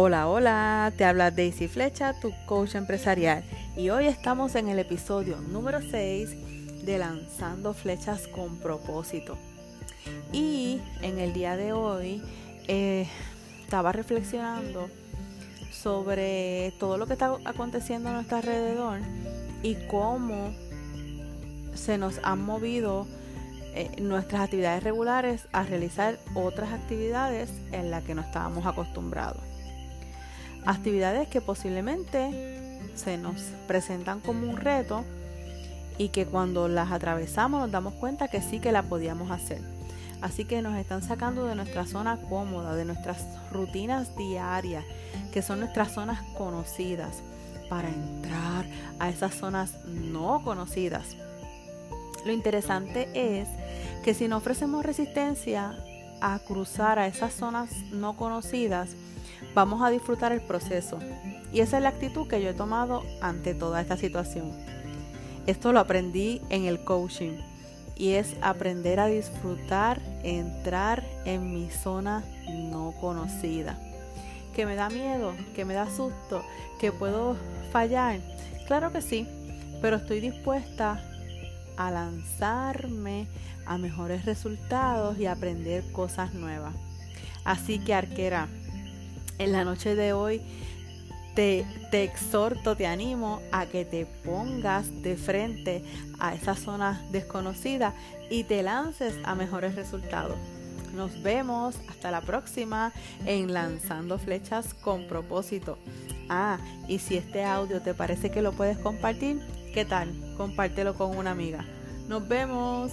Hola, hola, te habla Daisy Flecha, tu coach empresarial. Y hoy estamos en el episodio número 6 de Lanzando Flechas con propósito. Y en el día de hoy eh, estaba reflexionando sobre todo lo que está aconteciendo a nuestro alrededor y cómo se nos han movido eh, nuestras actividades regulares a realizar otras actividades en las que no estábamos acostumbrados actividades que posiblemente se nos presentan como un reto y que cuando las atravesamos nos damos cuenta que sí que la podíamos hacer. Así que nos están sacando de nuestra zona cómoda, de nuestras rutinas diarias, que son nuestras zonas conocidas, para entrar a esas zonas no conocidas. Lo interesante es que si no ofrecemos resistencia a cruzar a esas zonas no conocidas, vamos a disfrutar el proceso. Y esa es la actitud que yo he tomado ante toda esta situación. Esto lo aprendí en el coaching y es aprender a disfrutar, entrar en mi zona no conocida. Que me da miedo, que me da susto, que puedo fallar. Claro que sí, pero estoy dispuesta a lanzarme a mejores resultados y aprender cosas nuevas. Así que arquera, en la noche de hoy te, te, exhorto, te animo a que te pongas de frente a esa zona desconocida y te lances a mejores resultados. Nos vemos hasta la próxima en Lanzando Flechas con propósito. Ah, y si este audio te parece que lo puedes compartir, ¿qué tal? Compártelo con una amiga. Nos vemos.